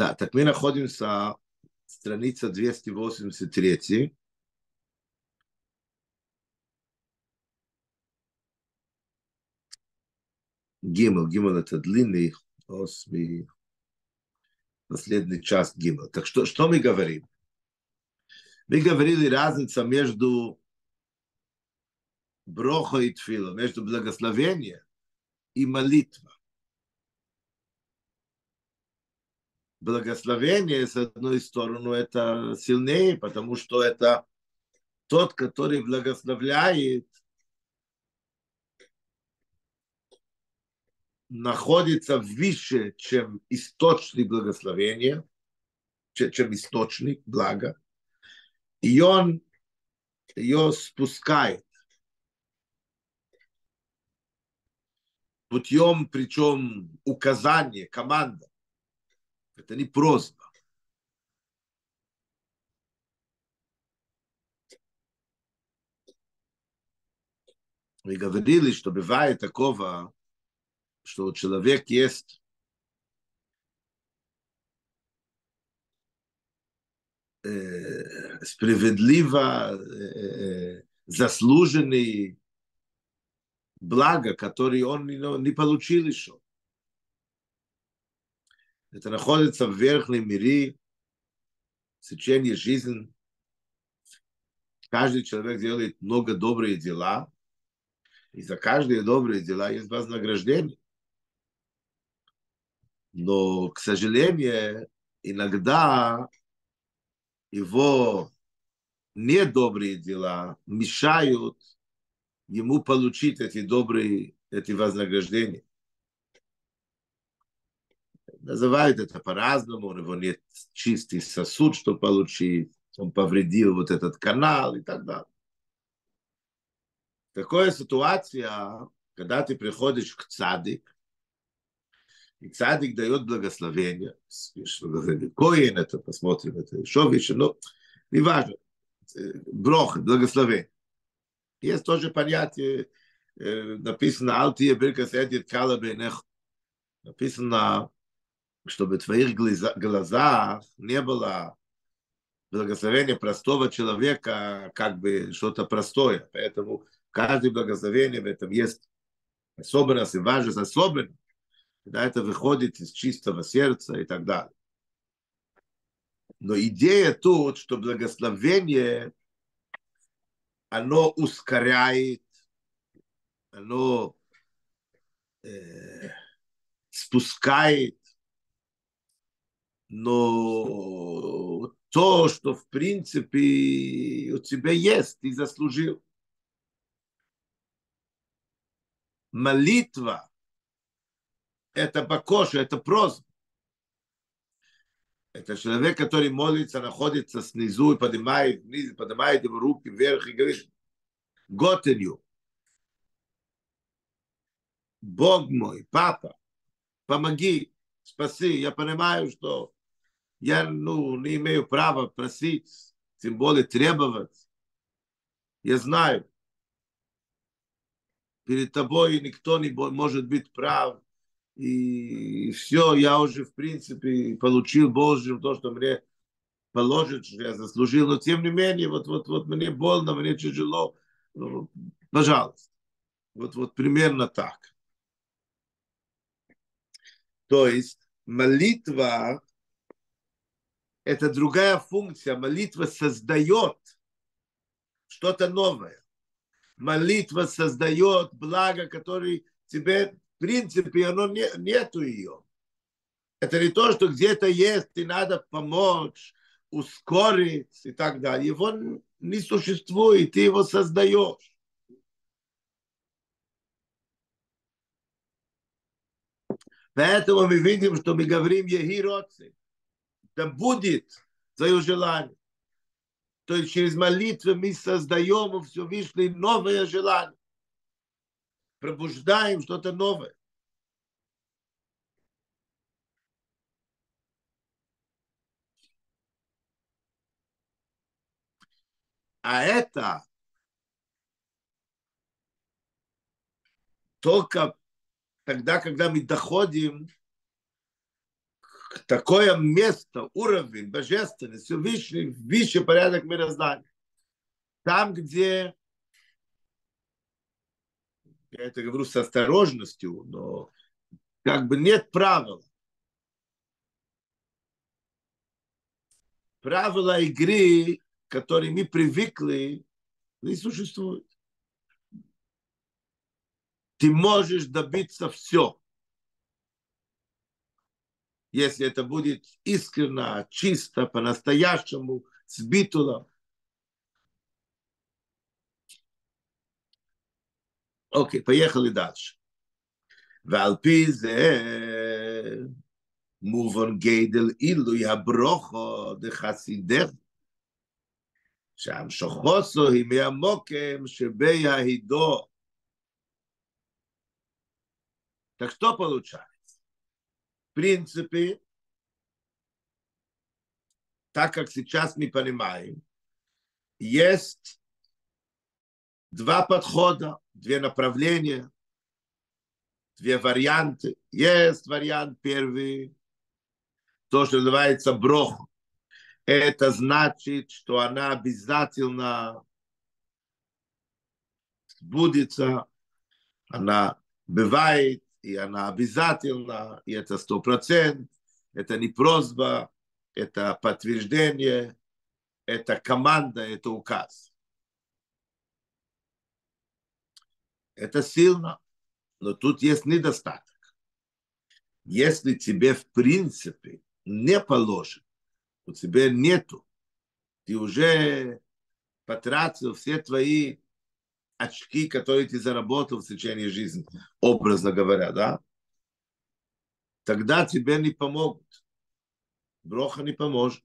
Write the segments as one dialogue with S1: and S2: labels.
S1: Да, так мы находимся страница 283. Гимл. Гимл это длинный осми, последний час Гимл. Так что, что мы говорим? Мы говорили разница между брохо и тфило, между благословением и молитва. Благословение, с одной стороны, это сильнее, потому что это тот, который благословляет, находится выше, чем источник благословения, чем источник блага, и он ее спускает. Путем, причем указания, команда. Это не просьба. Мы говорили, что бывает такого, что у человека есть э, справедливо э, заслуженный благо, который он не получил еще. Это находится в верхнем мире, в течение жизни. Каждый человек делает много добрые дела, и за каждые добрые дела есть вознаграждение. Но, к сожалению, иногда его недобрые дела мешают ему получить эти добрые, эти вознаграждения. Называют это по-разному, у него нет чистый сосуд, что получить, он повредил вот этот канал и так далее. Такая ситуация, когда ты приходишь к цадик, и цадик дает благословение, Коин это, посмотрим, это еще выше, но не важно, брох, благословение. Есть тоже понятие, написано, «Алтия биркас эдит кала бейнех». Написано, чтобы в твоих глазах не было благословения простого человека, как бы что-то простое. Поэтому каждое благословение в этом есть особенность и важность особенно, когда это выходит из чистого сердца и так далее. Но идея тут, что благословение, оно ускоряет, оно э, спускает но то, что в принципе у тебя есть, ты заслужил. Молитва – это бакоша, это просьба. Это человек, который молится, находится снизу и поднимает вниз, поднимает его руки вверх и говорит, Готенью, Бог мой, папа, помоги, спаси. Я понимаю, что я ну, не имею права просить, тем более требовать. Я знаю, перед тобой никто не может быть прав. И все, я уже, в принципе, получил Божьим то, что мне положит, что я заслужил. Но тем не менее, вот, вот, вот мне больно, мне тяжело. Ну, пожалуйста. Вот, вот примерно так. То есть молитва это другая функция. Молитва создает что-то новое. Молитва создает благо, которое тебе, в принципе, оно не, нету ее. Это не то, что где-то есть, и надо помочь, ускорить и так далее. Его не существует, ты его создаешь. Поэтому мы видим, что мы говорим Ехироци да будет твое желание. То есть через молитву мы создаем у Всевышнего новое желание. Пробуждаем что-то новое. А это только тогда, когда мы доходим такое место, уровень божественности, высший, высший порядок мироздания. Там, где, я это говорю с осторожностью, но как бы нет правил. Правила игры, к которым мы привыкли, не существуют. Ты можешь добиться все если это будет искренно, чисто, по-настоящему, с битулом. Окей, поехали дальше. ועל פי זה מובן גדל עילוי הברוכו דחסידך, שהמשוכוסו היא מהמוקם שבהידו. Так что получается? Принципе, так как сейчас мы понимаем, есть два подхода, две направления, две варианты. Есть вариант первый, то, что называется брох. Это значит, что она обязательно сбудется, она бывает, и она обязательно, и это сто процентов, это не просьба, это подтверждение, это команда, это указ. Это сильно, но тут есть недостаток. Если тебе в принципе не положено, у тебя нету, ты уже потратил все твои очки, которые ты заработал в течение жизни, образно говоря, да, тогда тебе не помогут. Броха не поможет.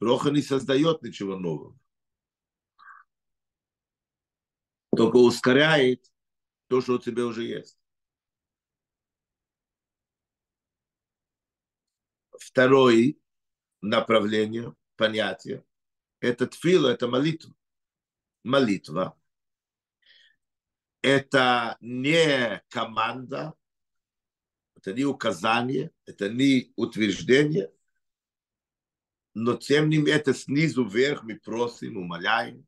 S1: Броха не создает ничего нового. Только ускоряет то, что у тебя уже есть. Второе направление, понятие, это тфила, это молитва молитва. Это не команда, это не указание, это не утверждение, но тем не менее, это снизу вверх мы просим, умоляем.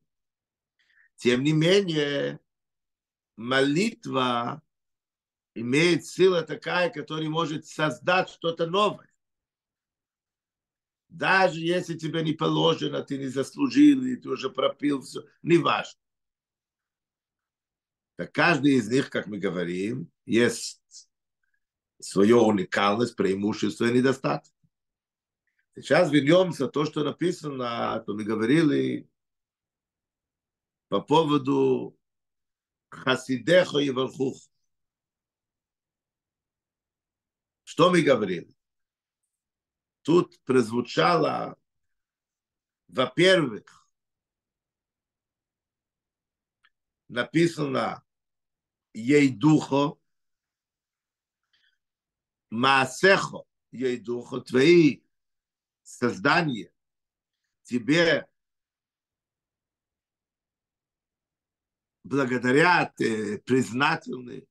S1: Тем не менее, молитва имеет силу такая, которая может создать что-то новое. Даже если тебе не положено, ты не заслужил, и ты уже пропил все, не важно. Так каждый из них, как мы говорим, есть свою уникальность, преимущество и недостаток. Сейчас вернемся то, что написано, то мы говорили по поводу Хасидеха и Вархух. Что мы говорили? Тут прозвучало, во-первых, написано ей духо, маасехо ей духо, твои создания тебе благодаря, ты признательны,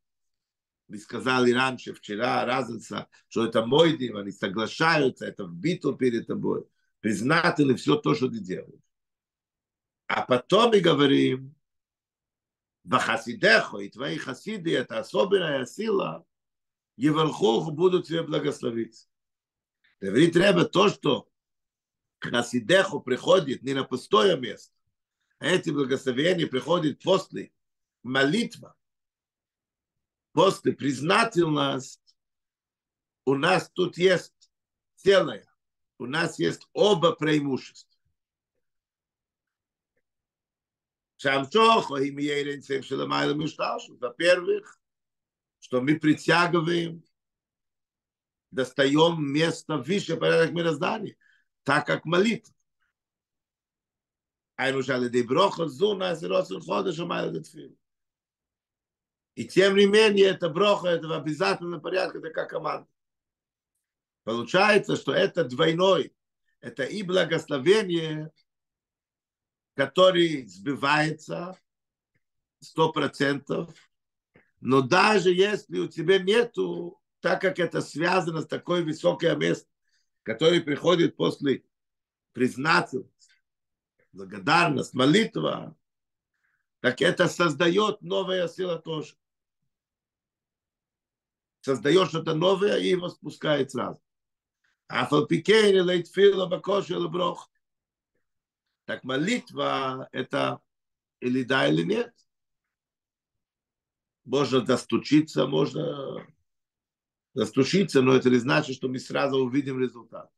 S1: мы сказали раньше, вчера, разница, что это мой день, они соглашаются, это вбито перед тобой, признательны все то, что ты делаешь. А потом мы говорим, Вахасидехо и твои хасиды, это особенная сила, Евархоху будут тебе благословить. Говорит треба то, что хасидеху приходит не на пустое место, а эти благословения приходят после молитвы после признательность у нас тут есть целое. У нас есть оба преимущества. Во-первых, что мы притягиваем, достаем место выше порядок мироздания, так как молитва. А ему шали деброхот зуна, сиросун ходыш, умайлы дитфилу. И тем не менее, это броха, это в обязательном порядке, это как команда. Получается, что это двойной. Это и благословение, которое сбивается сто процентов, но даже если у тебя нету так как это связано с такой высокой местом, который приходит после признательности, благодарность, молитва, так это создает новая сила тоже. Создает что-то новое и его спускает сразу. А фалпикейни лейтфила бакоши брох. Так молитва это или да, или нет. Можно достучиться, можно достучиться, но это не значит, что мы сразу увидим результат.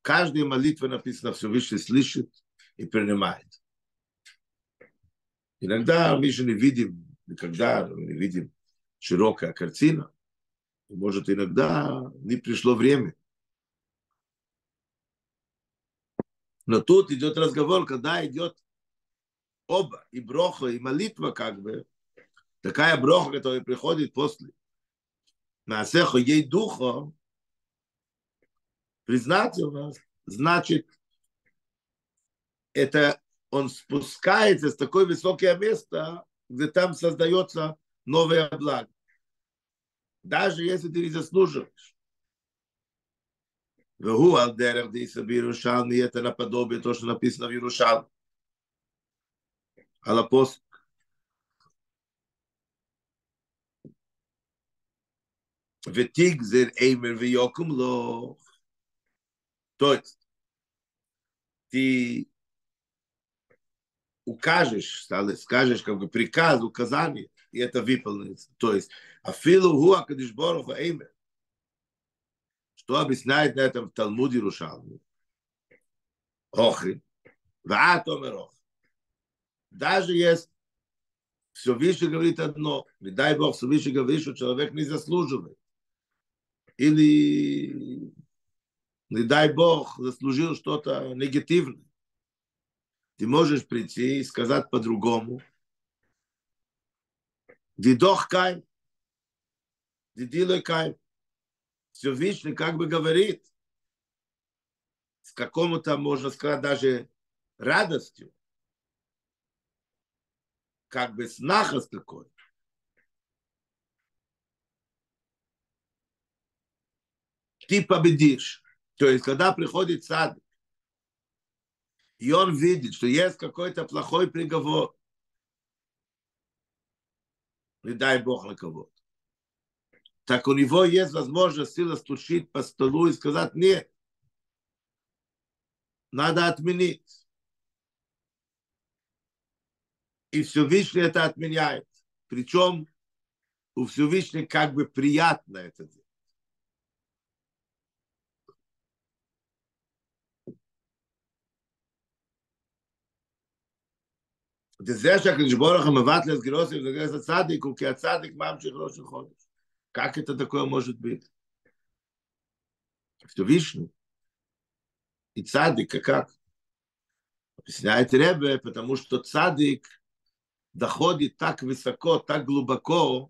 S1: Каждая молитва написана Всевышний слышит и принимает. Иногда мы же не видим, никогда не видим широкая картина. Может, иногда не пришло время. Но тут идет разговор, когда идет оба, и броха, и молитва, как бы, такая броха, которая приходит после Маасехо ей духа, признательность, значит, это он спускается с такое высокое место, где там создается новое благо Даже если ты не заслуживаешь. והוא על דרך דיסא בירושלמי, это наподобие то, что написано в Иерушалме. על הפוסק. ותגזר אימר ויוקום לו. То есть, ты укажешь, скажешь как бы приказ, указание, и это выполнится. То есть, афилу хуа кадишбору эймер. Что объясняет на этом в Талмуде Рушалме? Охри. Ваатомер. Даже если все выше говорит одно, не дай Бог, все выше говорит, что человек не заслуживает. Или, не дай Бог, заслужил что-то негативное. Ты можешь прийти и сказать по-другому. Дидох кайм. Дидилой кайм. Всевышний как бы говорит, с какому-то, можно сказать, даже радостью, как бы с нахос такой. Ты победишь. То есть, когда приходит сад, и он видит, что есть какой-то плохой приговор, не дай Бог на кого так у него есть возможность сила стучить по столу и сказать, нет, надо отменить. И Всевышний это отменяет. Причем у Всевышнего как бы приятно это делать. זה שהקדוש ברוך הוא מבטל את גירוסים וגרס הצדיק הוא כי הצדיק ממשיך ראש החודש. Как это такое может быть? Всевышний и цадик, а как? Объясняет Ребе, потому что цадик доходит так высоко, так глубоко,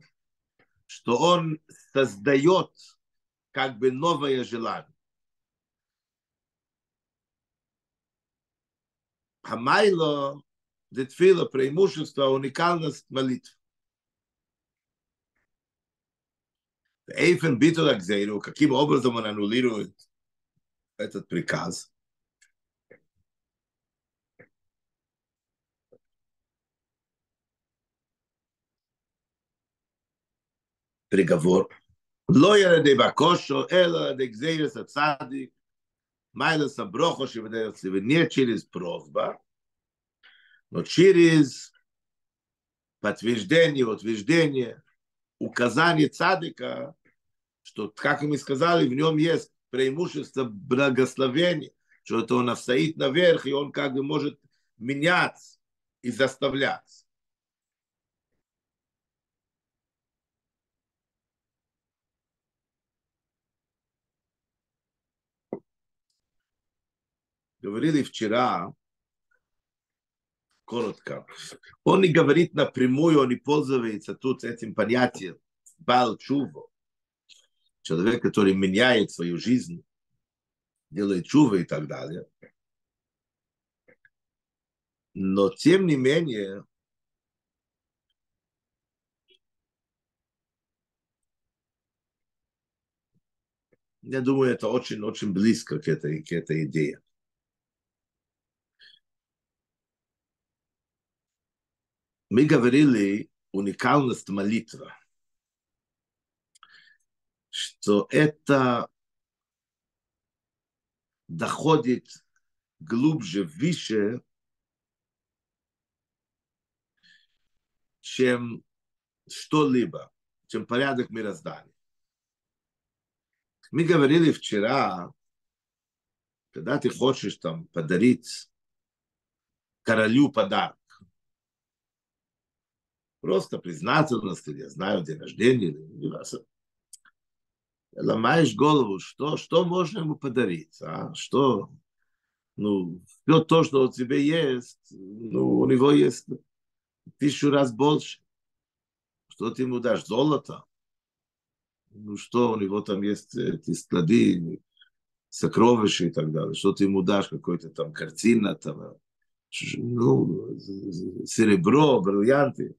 S1: что он создает как бы новое желание. Хамайло, детфила, преимущество, уникальность молитв. Эйфен битул Акзейру, каким образом он аннулирует этот приказ? Приговор. Лоя Дебакошо, Эла Дегзейрес Ацадик, Майлес Аброхо, Шевенерцев, не через просьба, но через подтверждение, утверждение, указание цадика, что, как мы сказали, в нем есть преимущество благословения, что это он стоит наверх, и он как бы может меняться и заставлять. Говорили вчера, коротко. Он не говорит напрямую, он не пользуется тут этим понятием бал чуво, Человек, который меняет свою жизнь, делает чувы и так далее. Но тем не менее, я думаю, это очень-очень близко к этой, к этой идее. Мы говорили уникальность молитвы, что это доходит глубже, выше, чем что-либо, чем порядок мироздания. Мы говорили вчера, когда ты хочешь там подарить королю подарок, просто признательность, или я знаю, день рождения, или. Ломаешь голову, что, что можно ему подарить, а? что, ну, все то, что у тебя есть, ну, у него есть тысячу раз больше. Что ты ему дашь? Золото? Ну что, у него там есть эти склады, сокровища и так далее. Что ты ему дашь? Какой-то там картина, там, ну, серебро, бриллианты.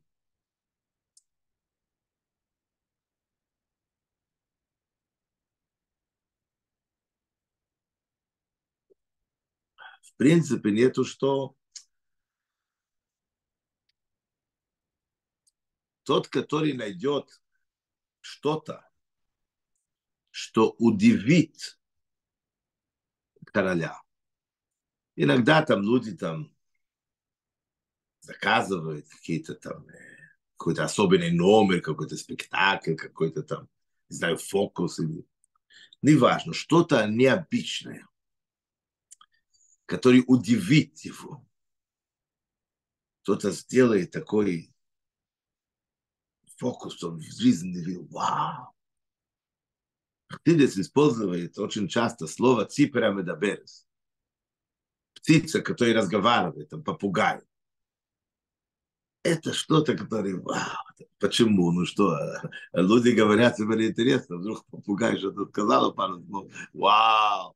S1: Принципе, нету что. Тот, который найдет что-то, что удивит короля. Иногда там люди там заказывают какие-то там какой-то особенный номер, какой-то спектакль, какой-то там, не знаю, фокус. Или... Неважно, что-то необычное, который удивит его. Кто-то сделает такой фокус, он в жизни видел, вау. Хсидес использует очень часто слово צפור המדברת. Птица, которая разговаривает, там, попугай. Это что-то, которое, вау, почему, ну что, люди говорят, тебе интересно, вдруг попугай что-то сказал, пару слов, вау.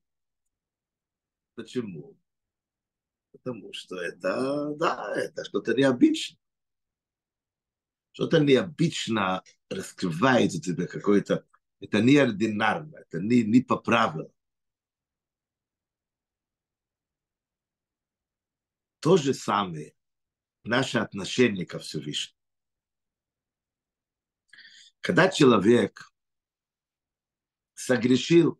S1: Почему? Потому что это, да, это что-то необычное что-то необычно раскрывается у тебя какое-то, это неординарно, это не, не по правилам. То же самое наше отношение ко Всевышнему. Когда человек согрешил,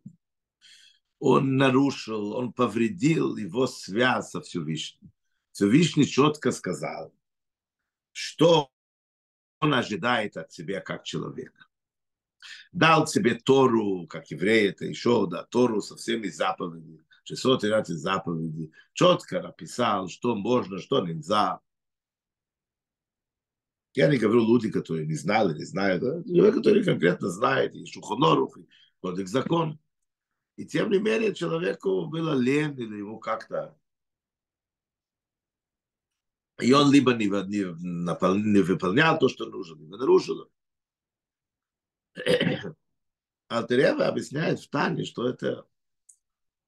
S1: он нарушил, он повредил его связь со Всевышним. Всевышний четко сказал, что он ожидает от тебя как человека. Дал тебе Тору, как еврей, это еще, да, Тору со всеми заповедями, 613 заповедей, четко написал, что можно, что нельзя. Я не говорю люди, которые не знали, не знают, да? люди, которые конкретно знают, и Шухонорух, и Кодекс закон. И тем не менее человеку было лень или ему как-то и он либо не, не, не выполнял то, что нужно, либо нарушил. Алтерева объясняет в Тане, что это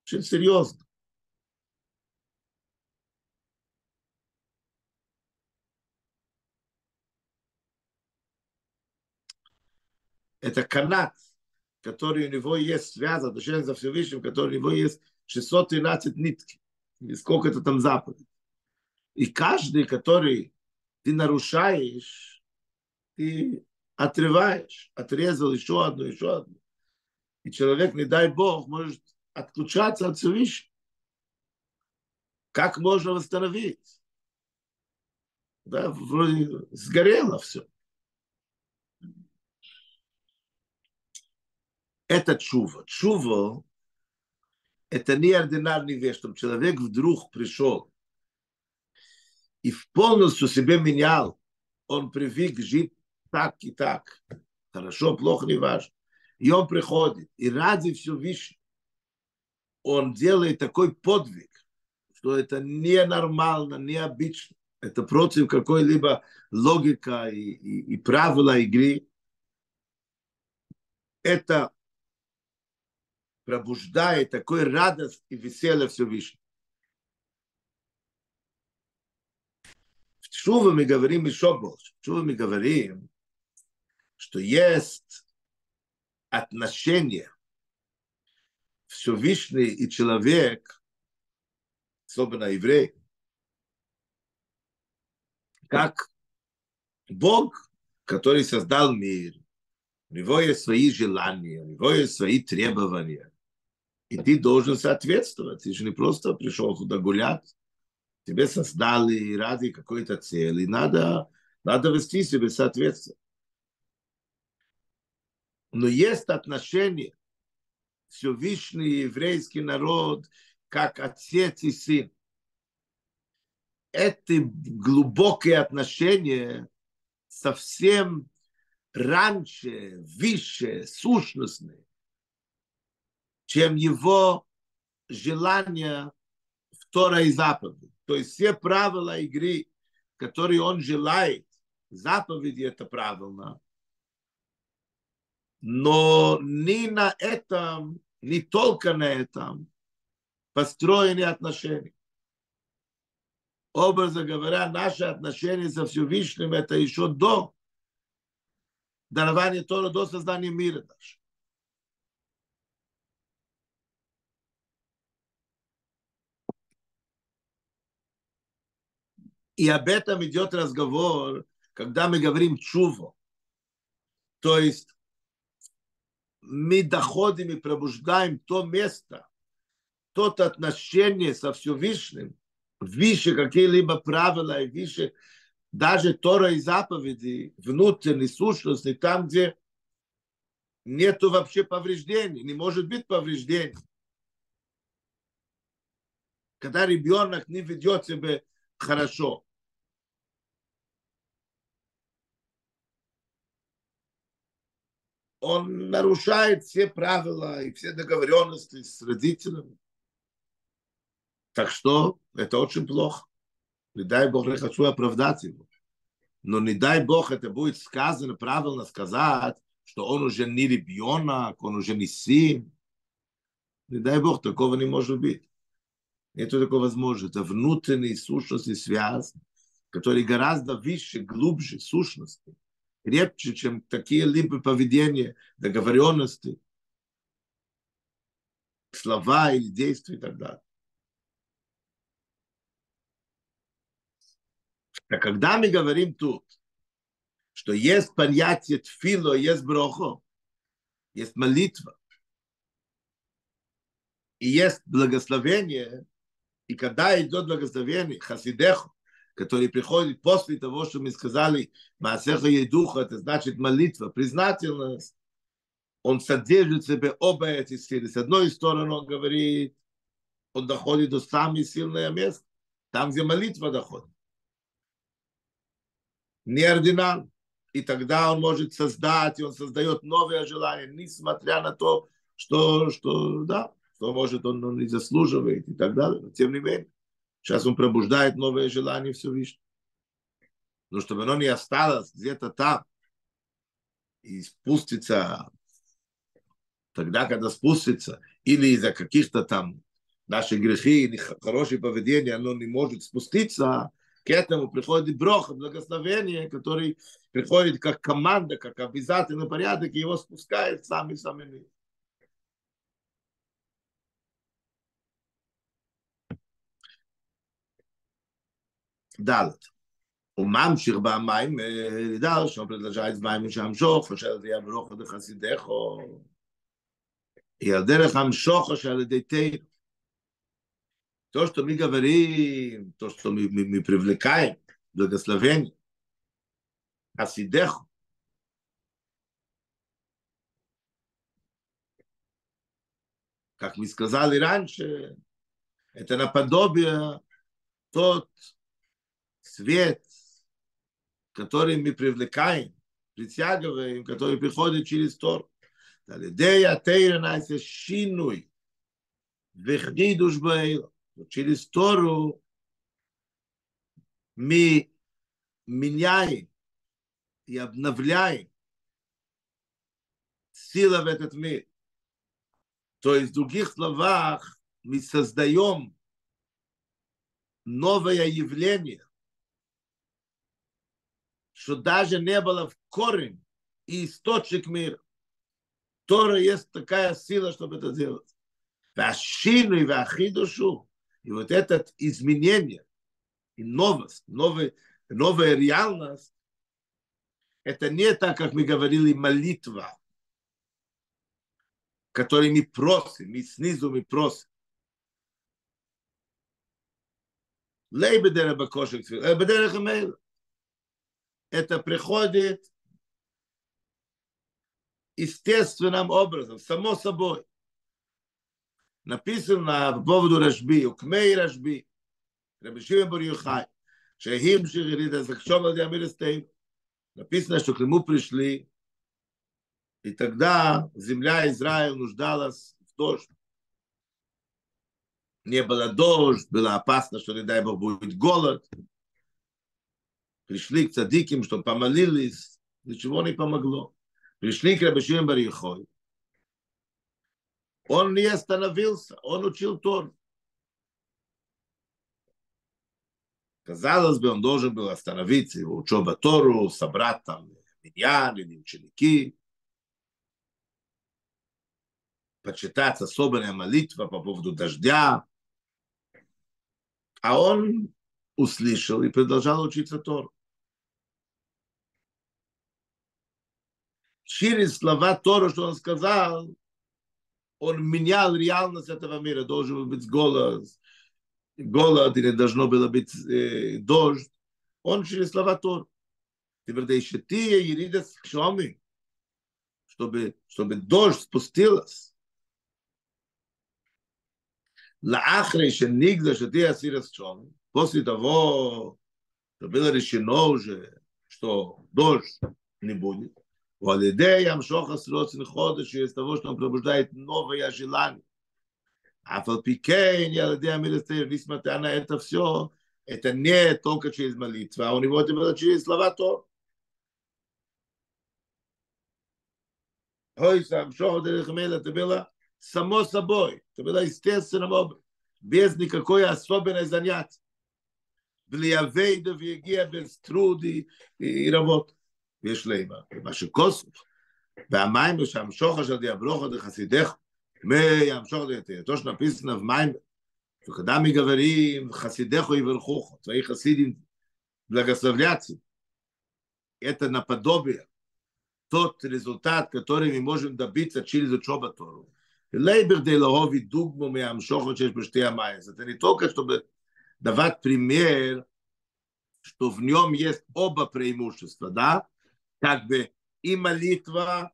S1: очень серьезно. Это канат, который у него есть связан, отношение за Всевышним, который у него есть 613 нитки. И сколько это там заповедей. И каждый, который ты нарушаешь, ты отрываешь, отрезал еще одну, еще одну. И человек, не дай Бог, может отключаться от Всевышнего. Как можно восстановить? Да, вроде сгорело все. Это чува. Чува – это неординарный вещь, чтобы человек вдруг пришел и полностью себе менял. Он привык жить так и так. Хорошо, плохо, не важно. И он приходит, и ради Всевышнего он делает такой подвиг, что это ненормально, необычно. Это против какой-либо логика и, и, и правила игры. Это пробуждает такой радость и веселье Всевышнего. Шува мы говорим еще больше. Шува мы говорим, что есть отношение Всевышний и человек, особенно еврей, как Бог, который создал мир, у него есть свои желания, у него есть свои требования. И ты должен соответствовать. Ты же не просто пришел туда гулять. Тебе создали ради какой-то цели. Надо, надо вести себя соответственно. Но есть отношения Всевышний еврейский народ, как отец и сын. Это глубокие отношения совсем раньше, выше, сущностные, чем его желание второй заповеди. То есть все правила игры, которые он желает, заповеди это правильно, но не на этом, не только на этом построены отношения. Образно говоря, наши отношения со Всевышним это еще до дарования Тора, до создания мира даже. И об этом идет разговор, когда мы говорим чуву. То есть мы доходим и пробуждаем то место, тот отношение со Всевышним, выше какие-либо правила и выше даже Тора и заповеди, внутренней сущности, там, где нету вообще повреждений, не может быть повреждений. Когда ребенок не ведет себя хорошо. Он нарушает все правила и все договоренности с родителями. Так что это очень плохо. Не дай Бог, не хочу оправдать его. Но не дай Бог, это будет сказано, правильно сказать, что он уже не ребенок, он уже не сын. Не дай Бог, такого не может быть. Нету такой возможности. Это внутренняя сущность и связь, которые гораздо выше, глубже сущности, крепче, чем такие либо поведения, договоренности, слова или действия и так далее. А когда мы говорим тут, что есть понятие тфило, есть брохо, есть молитва, и есть благословение, и когда идет благословение, хасидеху, который приходит после того, что мы сказали, Маасеха Едуха, это значит молитва, признательность, он содержит в себе оба эти силы. С одной стороны он говорит, он доходит до самого сильного места, там, где молитва доходит неординарно. И тогда он может создать, и он создает новое желание, несмотря на то, что, что да, что может он, он не заслуживает и так далее. Но тем не менее, сейчас он пробуждает новое желание Всевышнего. Но чтобы оно не осталось где-то там и спустится тогда, когда спустится, или из-за каких-то там наших грехи или хорошее поведение, оно не может спуститься, к этому приходит броха, благословение, который приходит как команда, как обязательный порядок, и его спускает сами самими. ד' הוא ממשיך במים, לידר, שם פרדלשייץ מים משמשוך, אשר זה יהיה ברוך דחסידךו. היא על דרך המשוך אשר על ידי תיר. то, что мы говорим, то, что мы, мы, мы привлекаем, благословение, Асидеху, как мы сказали раньше, это наподобие тот свет, который мы привлекаем, притягиваем, который приходит через Тор. Шинуй, через Тору мы меняем и обновляем силы в этот мир. То есть, в других словах, мы создаем новое явление, что даже не было в корень и источник мира. Тора есть такая сила, чтобы это делать. Вашину и вахидушу. И вот это изменение и новость, новый, новая реальность, это не так, как мы говорили, молитва, которой мы просим, мы снизу мы просим. Лейбедера бакошек, лейбедера хамейла. Это приходит естественным образом, само собой. Написано по поводу Рашби, Укмей Рашби, Рабишим Бар Шехим Шихирида Захшом Ладиамир Написано, что к нему пришли, и тогда земля Израиля нуждалась в дождь. Не было дождь, было опасно, что, не дай Бог, будет голод. Пришли к цадиким, что помолились, ничего не помогло. Пришли к Рабишим Барихой. Он не остановился, он учил Тор. Казалось бы, он должен был остановиться, его учеба Тору, собрать там миньян или ученики, почитать особенная молитва по поводу дождя. А он услышал и продолжал учиться Тору. через слова Тора, что он сказал, он менял реальность этого мира. Должен быть голод, голод или должно было быть э, дождь. Он через слова Тора. Теперь да еще ты, Ерида, с Кшоми, чтобы, чтобы дождь спустилась. לאחרי שנגדש את הסיר הסשון, после того, что было решено уже, что Валидей Амшоха Сросин Ходыш, через того, что он пробуждает новое желание. А Фалпикейн, Ялидей Амирестей, несмотря на это все, это не только через молитву, а у него это было через слова то. Ой, сам Шоха Дерехмеля, это было само собой, это было естественным образом, без никакой особенной занятия. Влиявейда, Вегия, без труды и работы. ויש לימה, מה שכוסף, והמים שם שוחר של דיאברוכו דחסידך, מים שוחר דיאתו שנפיסנב מים, וכדה מגברים, חסידךו יברכוכו, твои хасидим благословляться. Это наподобие, тот результат, который мы можем добиться через учебу Тору. Лейбер де логови дугму мы амшохот через беште амайс. Это не только, чтобы давать пример, что в нем есть оба преимущества, да? как бы и молитва,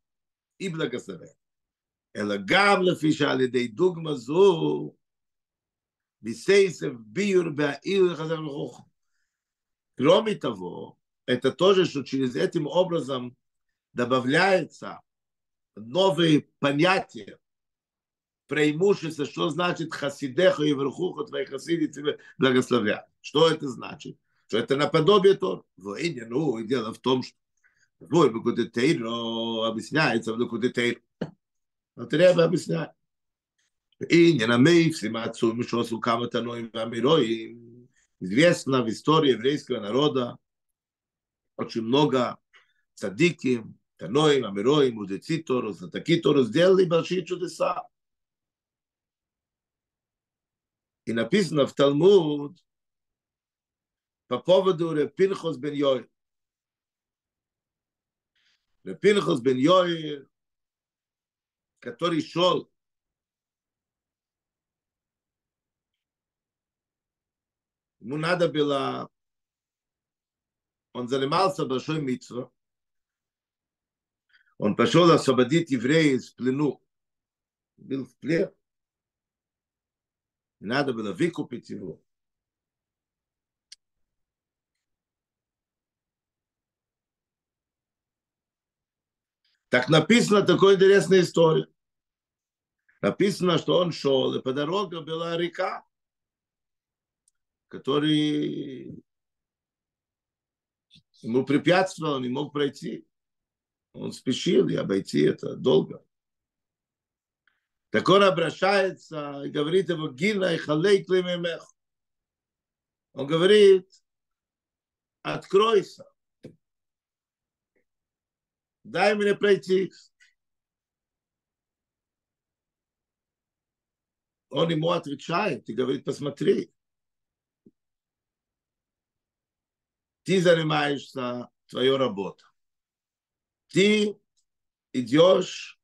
S1: и благословение. Элла гавла фиша лидей дугма зу, бисейсев биюр баил хазар Кроме того, это тоже, что через этим образом добавляется новые понятия, преимущество, что значит хасидеха и верхуха твои хасиды тебе благословят. Что это значит? Что это наподобие Тор. Ну, дело в том, что wo ich gute Teil, oh, ein bisschen nein, jetzt gute Teil. Und der Rebbe, ein bisschen nein. In jener Meif, sie ma zu, mich schoß, wo kam es an neuem Amiroim, mit Wiesn auf Historie, Evreiske, an Aroda, hat schon noga, Tzadikim, Tanoim, Amiroim, und der Zitor, und der Takitor, und der Lieb, und der Пинхас бен Йоир, который шел ему надо было, он занимался большой митцвой, он пошел освободить евреев из плену, был в плен, надо было выкупить его. Так написано такая интересная история. Написано, что он шел, и по дороге была река, который ему препятствовал, он не мог пройти. Он спешил, и обойти это долго. Так он обращается и говорит ему, Гина и халей. Он говорит, откройся дай мне пройти. он ему отвечает и говорит, посмотри, ты занимаешься твоей работой. Ты идешь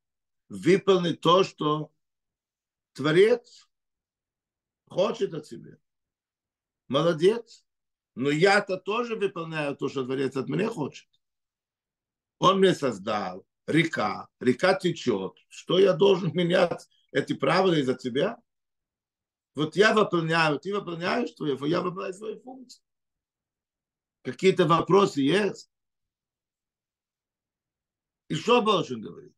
S1: выполнить то, что Творец хочет от тебя. Молодец. Но я-то тоже выполняю то, что Творец от меня хочет. Он мне создал река, река течет. Что я должен менять эти правила из-за тебя? Вот я выполняю, ты выполняешь твою, я выполняю свою функцию. Какие-то вопросы есть? И что должен говорить?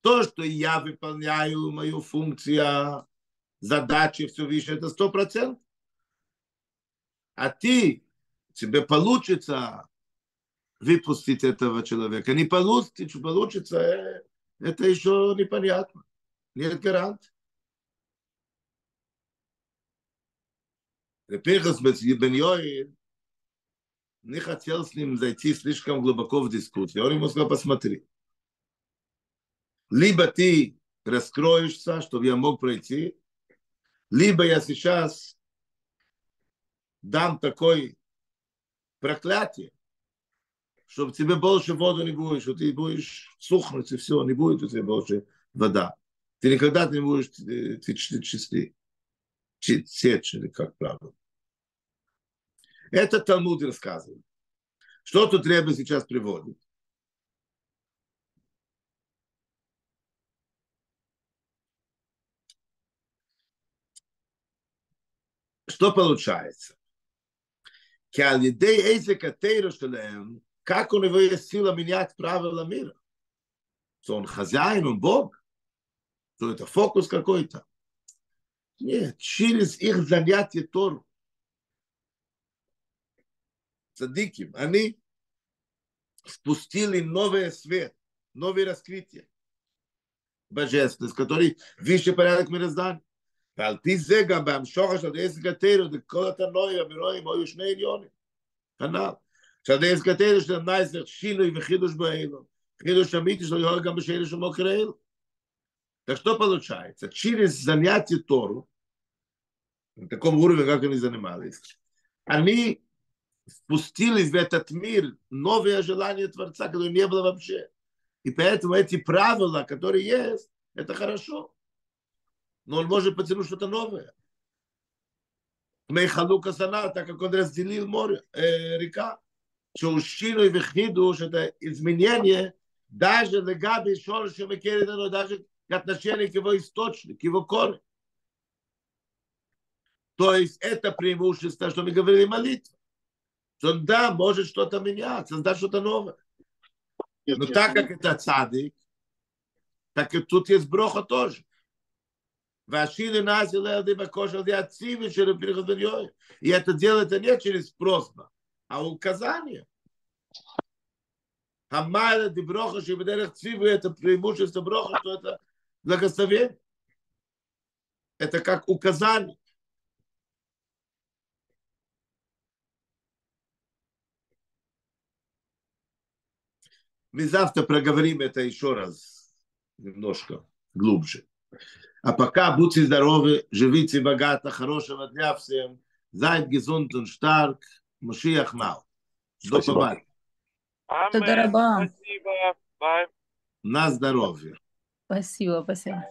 S1: То, что я выполняю мою функцию, задачи, все выше, это сто процентов. А ты, тебе получится выпустить этого человека. Не получится, получится, это еще непонятно. Нет гарант. Пинхас бен Йоин не хотел с ним зайти слишком глубоко в дискуссию. Он ему сказал, посмотри. Либо ты раскроешься, чтобы я мог пройти, либо я сейчас дам такой проклятие, чтобы тебе больше воду не будет, что ты будешь сухнуть, и все, не будет у тебя больше вода. Ты никогда не будешь чистый, сечь, или как правильно. Это Талмуд рассказывает. Что тут Ребе сейчас приводит? Что получается? Как у него есть сила менять правила мира? Что он хозяин, он Бог? Что это фокус какой-то? Нет, через их занятие Тору. цадиким, они спустили новый свет, новое раскрытие божественность, который выше порядок мироздания. ועל פי זה גם בהמשוך של עסק התרא, כל התנוי המרואים היו שני עניונים. כנ"ל. שעל ידי סקטר יש להם נייסך שינוי וחידוש באלו. חידוש אמיתי שלו יהיה גם בשאלה של מוקר אלו. Так что получается? Через занятие Тору, на таком уровне, как они занимались, они впустили в этот мир новое желание Творца, которое не было вообще. И поэтому эти правила, которые есть, это хорошо. Но он может потянуть что-то новое. Мейхалука Сана, так как он разделил море, э, река что ущину и вихидуш, это изменение даже легаби шорши мекеридано, даже к отношению к его источнику, к его корню. То есть это преимущество, что мы говорили молитва что да, может что-то меняться, создать что-то новое. Но так как это цадик, так и тут есть броха тоже. Вашили нас и лелды бакошел диациви через переход И это делается не через просьбу, а указание. Хамайла ди броха, что бедерах цивы, это преимущество броха, что это благословение. Это как указание. Мы завтра проговорим это еще раз, немножко глубже. А пока будьте здоровы, живите богато, хорошего дня всем. Зайд und stark. Машиях нау. До побачення.
S2: Спасибо.
S1: На здоровье.
S2: Спасибо, спасибо.